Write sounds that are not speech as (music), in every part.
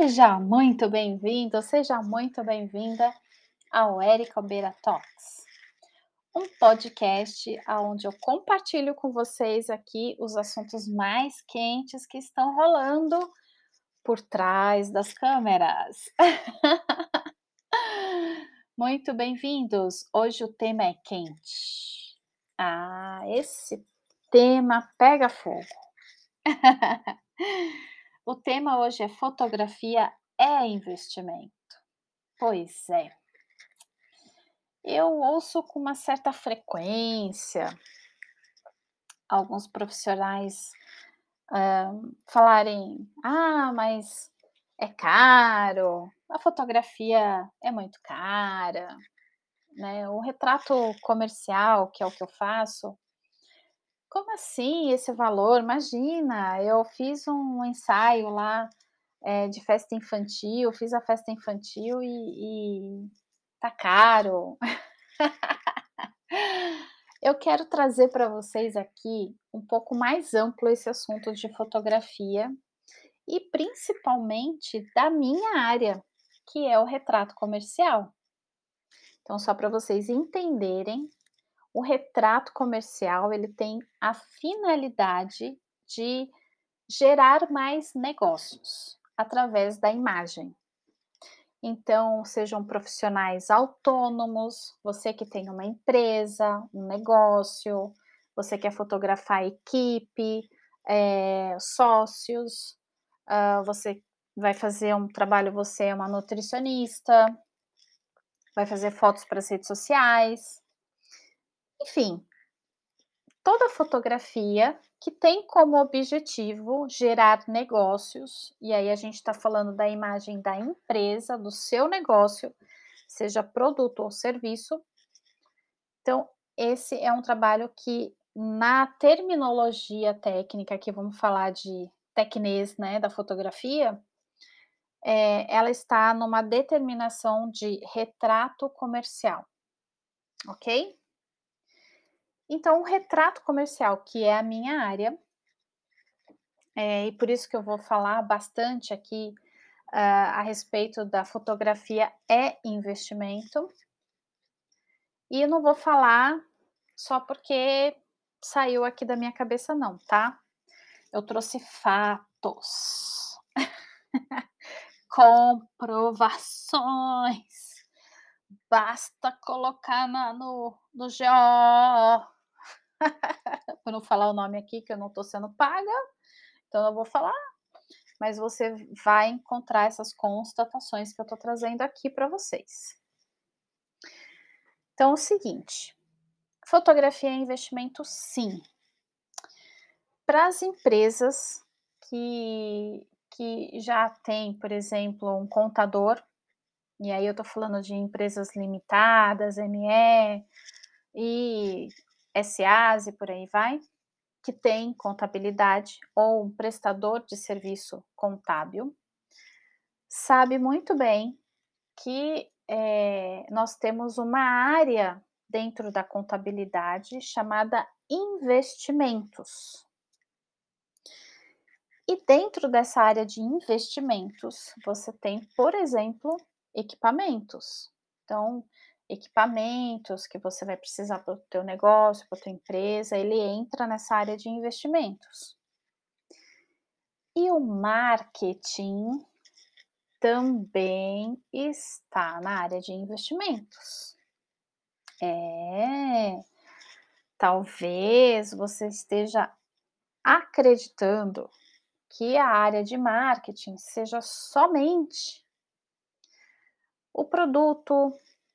Seja muito bem-vindo, seja muito bem-vinda ao Érica Beira Talks, um podcast onde eu compartilho com vocês aqui os assuntos mais quentes que estão rolando por trás das câmeras. (laughs) muito bem-vindos! Hoje o tema é quente. Ah, esse tema pega fogo. (laughs) O tema hoje é fotografia é investimento. Pois é. Eu ouço com uma certa frequência alguns profissionais uh, falarem: ah, mas é caro, a fotografia é muito cara, né? O retrato comercial, que é o que eu faço, como assim esse valor? Imagina, eu fiz um ensaio lá é, de festa infantil, fiz a festa infantil e, e tá caro. (laughs) eu quero trazer para vocês aqui um pouco mais amplo esse assunto de fotografia e principalmente da minha área, que é o retrato comercial. Então, só para vocês entenderem o retrato comercial ele tem a finalidade de gerar mais negócios através da imagem. Então, sejam profissionais autônomos, você que tem uma empresa, um negócio, você quer fotografar equipe, é, sócios, uh, você vai fazer um trabalho, você é uma nutricionista, vai fazer fotos para as redes sociais, enfim, toda fotografia que tem como objetivo gerar negócios, e aí a gente está falando da imagem da empresa, do seu negócio, seja produto ou serviço. Então, esse é um trabalho que, na terminologia técnica, que vamos falar de tecnês, né, da fotografia, é, ela está numa determinação de retrato comercial, ok? Então, o retrato comercial, que é a minha área, é, e por isso que eu vou falar bastante aqui uh, a respeito da fotografia é investimento. E eu não vou falar só porque saiu aqui da minha cabeça, não, tá? Eu trouxe fatos, (laughs) comprovações. Basta colocar na, no, no GO (laughs) para não falar o nome aqui, que eu não estou sendo paga, então eu vou falar, mas você vai encontrar essas constatações que eu estou trazendo aqui para vocês. Então, é o seguinte: fotografia é investimento, sim. Para as empresas que, que já têm, por exemplo, um contador, e aí eu estou falando de empresas limitadas, ME, e SAs e por aí vai, que tem contabilidade ou um prestador de serviço contábil, sabe muito bem que é, nós temos uma área dentro da contabilidade chamada investimentos. E dentro dessa área de investimentos, você tem, por exemplo, equipamentos. Então, equipamentos que você vai precisar para o teu negócio, para a tua empresa, ele entra nessa área de investimentos. E o marketing também está na área de investimentos. É, talvez você esteja acreditando que a área de marketing seja somente o produto,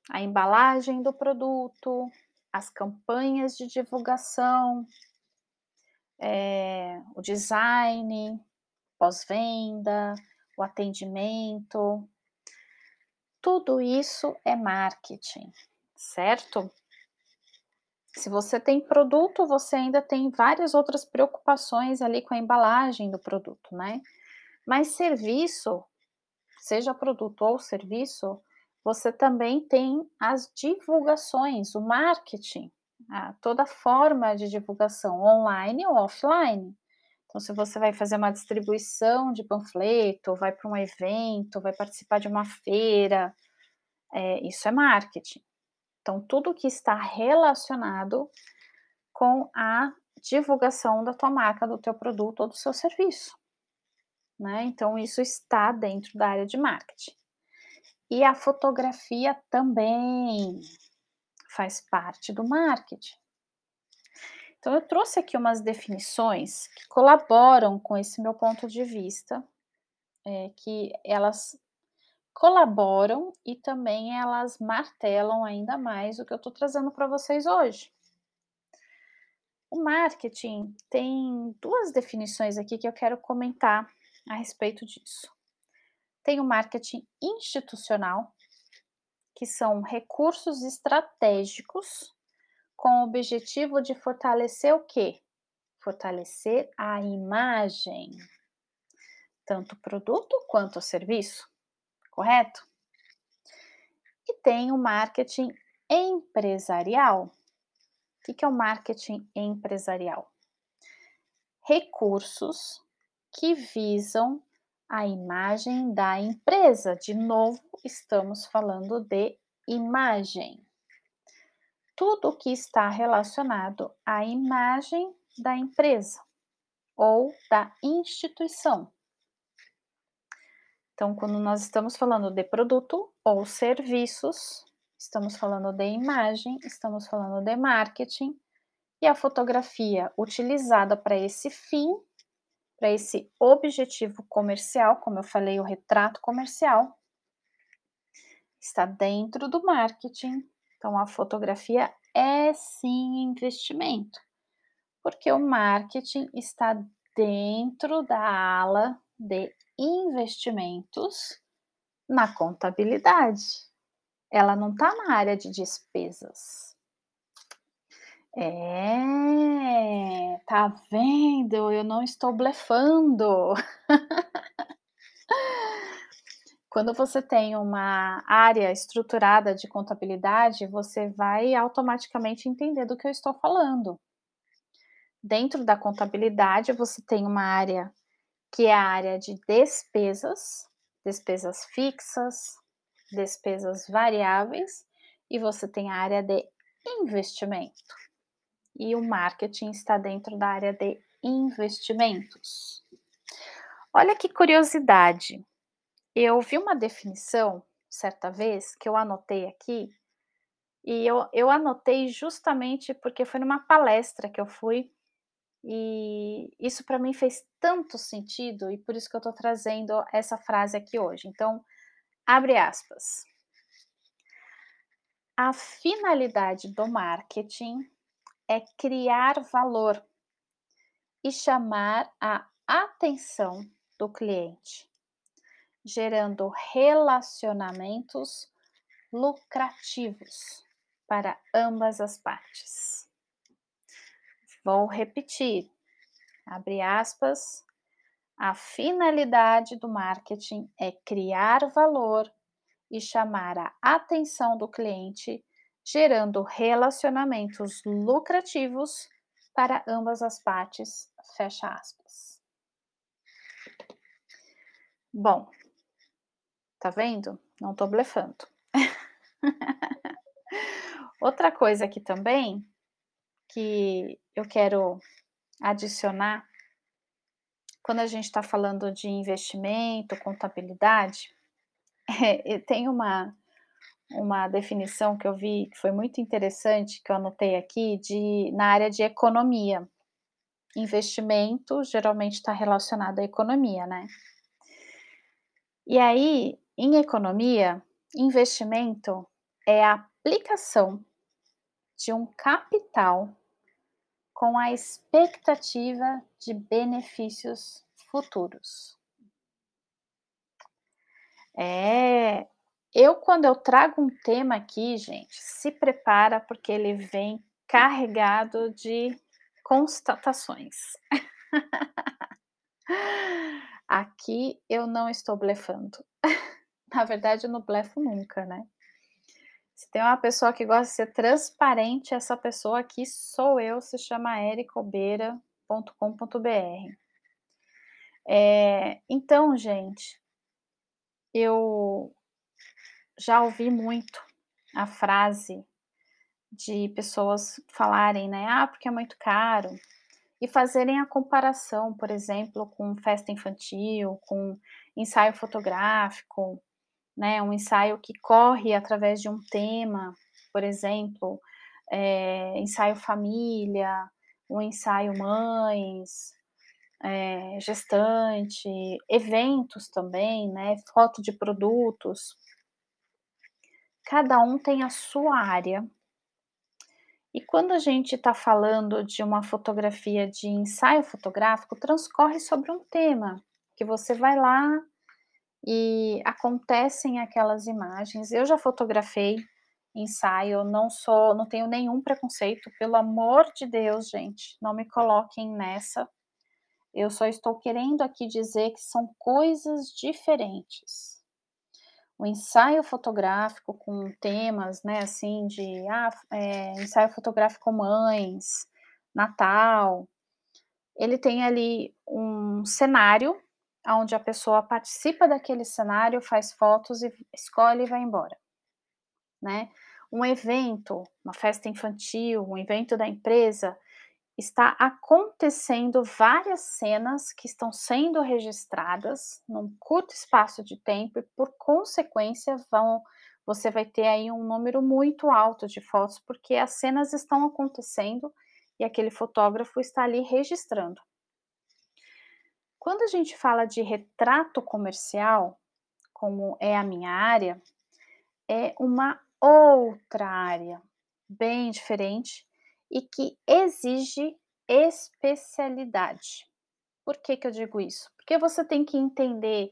a embalagem do produto, as campanhas de divulgação, é, o design, pós-venda, o atendimento. Tudo isso é marketing, certo? Se você tem produto, você ainda tem várias outras preocupações ali com a embalagem do produto, né? Mas serviço, seja produto ou serviço, você também tem as divulgações, o marketing, toda forma de divulgação online ou offline. Então, se você vai fazer uma distribuição de panfleto, vai para um evento, vai participar de uma feira, é, isso é marketing. Então, tudo que está relacionado com a divulgação da tua marca, do teu produto ou do seu serviço. Né? Então, isso está dentro da área de marketing. E a fotografia também faz parte do marketing. Então, eu trouxe aqui umas definições que colaboram com esse meu ponto de vista, é, que elas colaboram e também elas martelam ainda mais o que eu estou trazendo para vocês hoje. O marketing tem duas definições aqui que eu quero comentar a respeito disso. Tem o marketing institucional, que são recursos estratégicos com o objetivo de fortalecer o quê? Fortalecer a imagem, tanto produto quanto serviço, correto? E tem o marketing empresarial. O que é o marketing empresarial? Recursos que visam a imagem da empresa. De novo, estamos falando de imagem tudo que está relacionado à imagem da empresa ou da instituição. Então, quando nós estamos falando de produto ou serviços, estamos falando de imagem, estamos falando de marketing, e a fotografia utilizada para esse fim, para esse objetivo comercial, como eu falei, o retrato comercial, está dentro do marketing, então, a fotografia é sim investimento, porque o marketing está dentro da ala de investimentos na contabilidade. Ela não está na área de despesas. É, tá vendo? Eu não estou blefando. (laughs) Quando você tem uma área estruturada de contabilidade, você vai automaticamente entender do que eu estou falando. Dentro da contabilidade, você tem uma área que é a área de despesas, despesas fixas, despesas variáveis, e você tem a área de investimento. E o marketing está dentro da área de investimentos. Olha que curiosidade. Eu vi uma definição certa vez que eu anotei aqui, e eu, eu anotei justamente porque foi numa palestra que eu fui, e isso para mim fez tanto sentido, e por isso que eu estou trazendo essa frase aqui hoje. Então, abre aspas. A finalidade do marketing é criar valor e chamar a atenção do cliente gerando relacionamentos lucrativos para ambas as partes. Vou repetir. Abre aspas. A finalidade do marketing é criar valor e chamar a atenção do cliente, gerando relacionamentos lucrativos para ambas as partes. Fecha aspas. Bom, Tá vendo? Não tô blefando. (laughs) Outra coisa aqui também que eu quero adicionar quando a gente está falando de investimento, contabilidade, (laughs) é, tem uma, uma definição que eu vi que foi muito interessante, que eu anotei aqui, de, na área de economia. Investimento geralmente está relacionado à economia, né? E aí, em economia, investimento é a aplicação de um capital com a expectativa de benefícios futuros. É, eu quando eu trago um tema aqui, gente, se prepara porque ele vem carregado de constatações. (laughs) Aqui eu não estou blefando. (laughs) Na verdade, eu não blefo nunca, né? Se tem uma pessoa que gosta de ser transparente, essa pessoa aqui sou eu, se chama ericobeira.com.br. Eh, então, gente, eu já ouvi muito a frase de pessoas falarem, né: "Ah, porque é muito caro", e fazerem a comparação, por exemplo, com festa infantil, com ensaio fotográfico, né, um ensaio que corre através de um tema, por exemplo, eh, ensaio família, um ensaio mães, eh, gestante, eventos também, né, foto de produtos. Cada um tem a sua área. E quando a gente está falando de uma fotografia de ensaio fotográfico, transcorre sobre um tema, que você vai lá e acontecem aquelas imagens. Eu já fotografei ensaio, não sou não tenho nenhum preconceito, pelo amor de Deus, gente, não me coloquem nessa. Eu só estou querendo aqui dizer que são coisas diferentes. O ensaio fotográfico com temas, né, assim, de, ah, eh, ensaio fotográfico mães, Natal, ele tem ali um cenário, aonde a pessoa participa daquele cenário, faz fotos e escolhe e vai embora, né. Um evento, uma festa infantil, um evento da empresa, está acontecendo várias cenas que estão sendo registradas num curto espaço de tempo e, por consequência, vão você vai ter aí um número muito alto de fotos, porque as cenas estão acontecendo e aquele fotógrafo está ali registrando. Quando a gente fala de retrato comercial, como é a minha área, é uma outra área, bem diferente e que exige especialidade. Por que que eu digo isso? Porque você tem que entender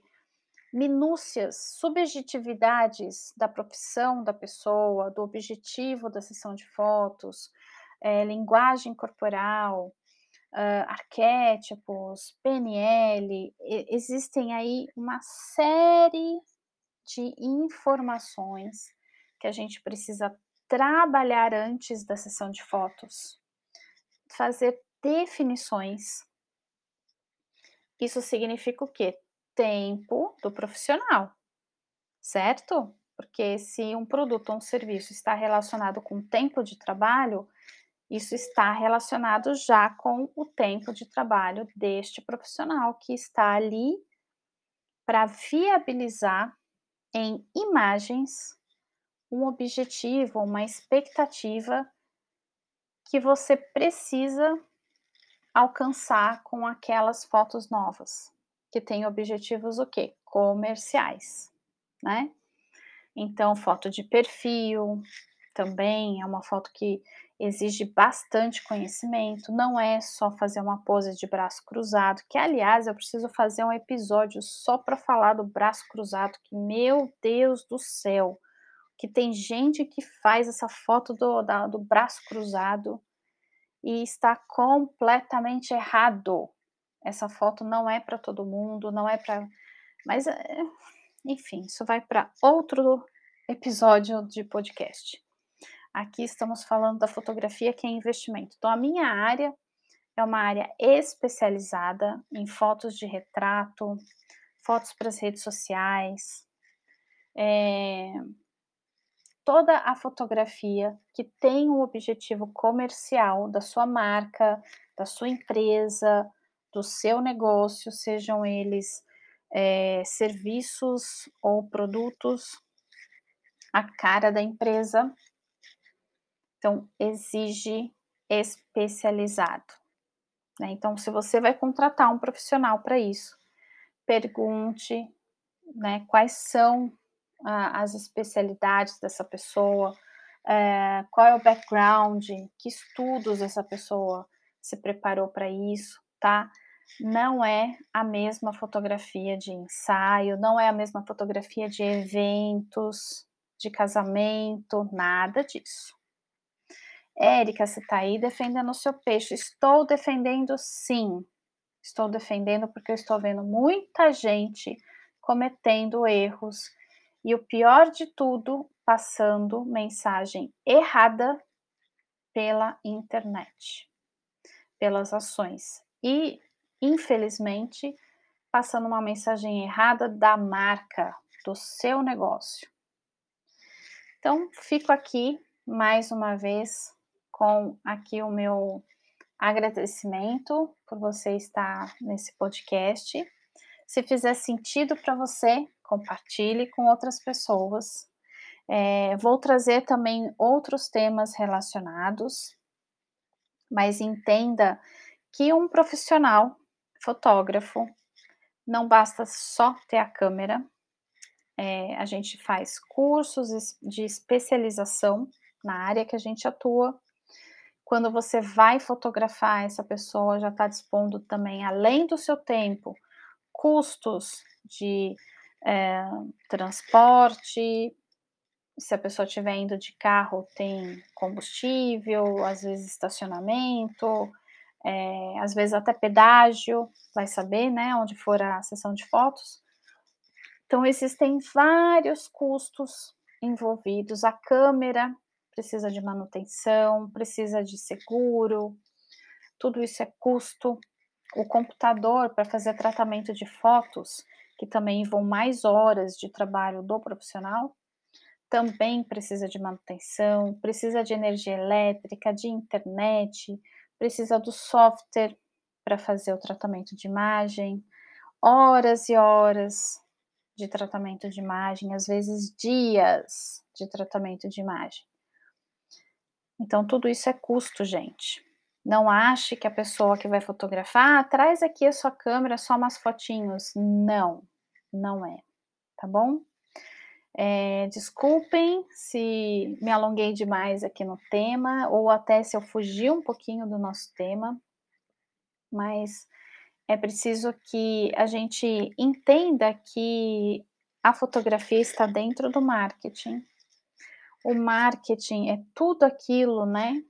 minúcias, subjetividades da profissão da pessoa, do objetivo da sessão de fotos, eh, linguagem corporal, hã, arquétipos, PNL, existem aí uma série de informações que a gente precisa trabalhar antes da sessão de fotos, fazer definições. Isso significa o quê? Tempo do profissional, certo? Porque se um produto ou um serviço está relacionado com tempo de trabalho, isso está relacionado já com o tempo de trabalho deste profissional que está ali para viabilizar em imagens um objetivo, uma expectativa que você precisa alcançar com aquelas fotos novas, que têm objetivos o quê? Comerciais, né. Então foto de perfil, também é uma foto que exige bastante conhecimento, não é só fazer uma pose de braço cruzado, que aliás eu preciso fazer um episódio só para falar do braço cruzado, que meu Deus do céu, que tem gente que faz essa foto do da do braço cruzado e está completamente errado. Essa foto não é para todo mundo, não é para mas, eh, enfim, isso vai para outro episódio de podcast. Aqui estamos falando da fotografia que é investimento. Então a minha área é uma área especializada em fotos de retrato, fotos para as redes sociais, eh toda a fotografia que tem um objetivo comercial da sua marca, da sua empresa, do seu negócio, sejam eles, eh, serviços ou produtos, a cara da empresa. Então, exige especializado, né. Então, se você vai contratar um profissional para isso, pergunte, né, quais são as especialidades dessa pessoa, eh, qual é o background, que estudos essa pessoa se preparou para isso, tá. Não é a mesma fotografia de ensaio, não é a mesma fotografia de eventos, de casamento, nada disso. "Érica, você está aí defendendo o seu peixe", estou defendendo sim, estou defendendo porque eu estou vendo muita gente cometendo erros e o pior de tudo, passando mensagem errada pela internet, pelas ações. E, infelizmente, passando uma mensagem errada da marca, do seu negócio. Então, fico aqui mais uma vez com aqui o meu agradecimento por você estar nesse podcast. Se fizer sentido para você, compartilhe com outras pessoas. É, vou trazer também outros temas relacionados, mas entenda que um profissional fotógrafo não basta só ter a câmera, é, a gente faz cursos de especialização na área que a gente atua. Quando você vai fotografar, essa pessoa já está dispondo também, além do seu tempo, custos de é, transporte. Se a pessoa estiver indo de carro, tem combustível, às vezes estacionamento, é, às vezes até pedágio, vai saber, né, onde for a sessão de fotos. Então, existem vários custos envolvidos. A câmera precisa de manutenção, precisa de seguro, tudo isso é custo. O computador para fazer tratamento de fotos, que também vão mais horas de trabalho do profissional, também precisa de manutenção, precisa de energia elétrica, de internet, precisa do software para fazer o tratamento de imagem, horas e horas de tratamento de imagem, às vezes dias de tratamento de imagem. Então, tudo isso é custo, gente. Não ache que a pessoa que vai fotografar, ah, traz aqui a sua câmera, só umas fotinhos. Não, não é, tá bom? É, desculpem se me alonguei demais aqui no tema, ou até se eu fugi um pouquinho do nosso tema, mas é preciso que a gente entenda que a fotografia está dentro do marketing. O marketing é tudo aquilo, né,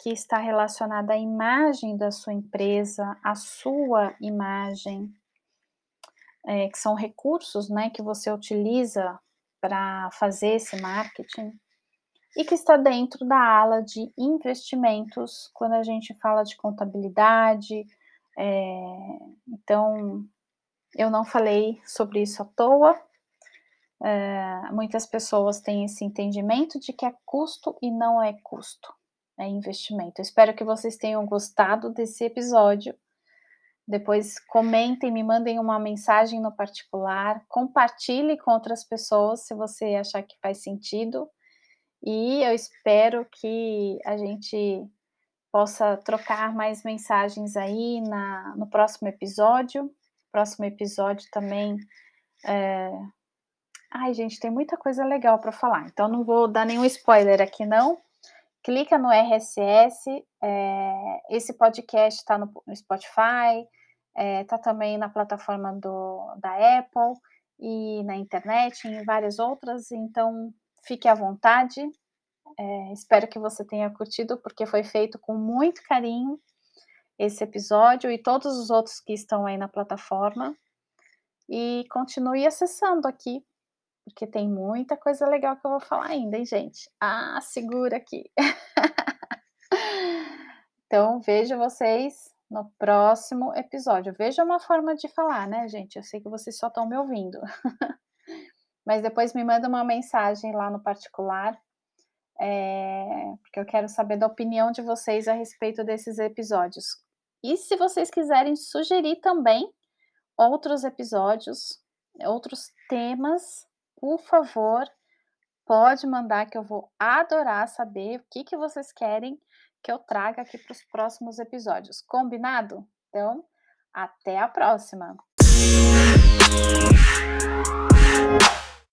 que está relacionado à imagem da sua empresa, à sua imagem, é, que são recursos, né, que você utiliza para fazer esse marketing e que está dentro da ala de investimentos, quando a gente fala de contabilidade, é, então, eu não falei sobre isso à toa. É, muitas pessoas têm esse entendimento de que é custo e não é custo, é investimento. Eu espero que vocês tenham gostado desse episódio. Depois comentem, me mandem uma mensagem no particular, compartilhe com outras pessoas se você achar que faz sentido. E eu espero que a gente possa trocar mais mensagens aí na, no próximo episódio. Próximo episódio também. É... Ai, gente, tem muita coisa legal para falar, então não vou dar nenhum spoiler aqui, não. Clica no RSS. É... Esse podcast está no, no, Spotify, está é, também na plataforma do, da Apple e na internet, em várias outras. Então, fique à vontade é, espero que você tenha curtido, porque foi feito com muito carinho esse episódio e todos os outros que estão aí na plataforma. E continue acessando aqui, porque tem muita coisa legal que eu vou falar ainda, hein, gente? Ah, segura aqui. (laughs) então, vejo vocês no próximo episódio. Veja uma forma de falar, né, gente? Eu sei que vocês só estão me ouvindo. (laughs) Mas depois me manda uma mensagem lá no particular é, porque eu quero saber da opinião de vocês a respeito desses episódios. E se vocês quiserem sugerir também outros episódios, outros temas, por favor, pode mandar que eu vou adorar saber o que, que vocês querem que eu traga aqui para os próximos episódios. Combinado? Então, até a próxima!